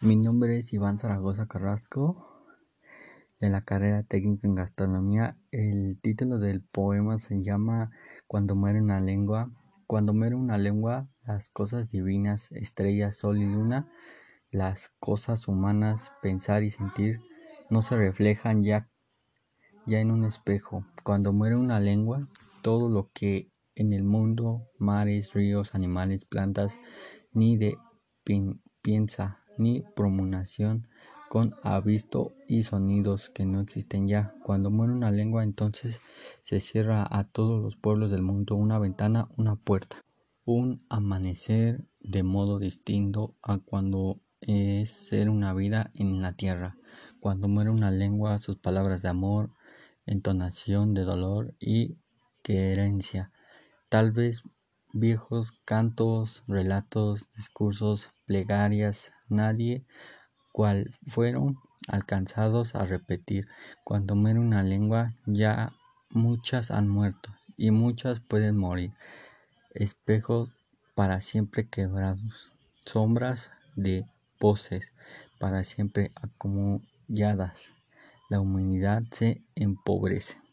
Mi nombre es Iván Zaragoza Carrasco, de la carrera técnica en gastronomía. El título del poema se llama Cuando muere una lengua. Cuando muere una lengua, las cosas divinas, estrellas, sol y luna, las cosas humanas, pensar y sentir, no se reflejan ya, ya en un espejo. Cuando muere una lengua, todo lo que en el mundo, mares, ríos, animales, plantas, ni de piensa ni pronunciación con visto y sonidos que no existen ya. Cuando muere una lengua, entonces se cierra a todos los pueblos del mundo una ventana, una puerta. Un amanecer de modo distinto a cuando es ser una vida en la tierra. Cuando muere una lengua, sus palabras de amor, entonación de dolor y querencia. Tal vez viejos cantos, relatos, discursos, plegarias, nadie cual fueron alcanzados a repetir. Cuando muere una lengua, ya muchas han muerto y muchas pueden morir. Espejos para siempre quebrados, sombras de voces para siempre acomodadas. La humanidad se empobrece.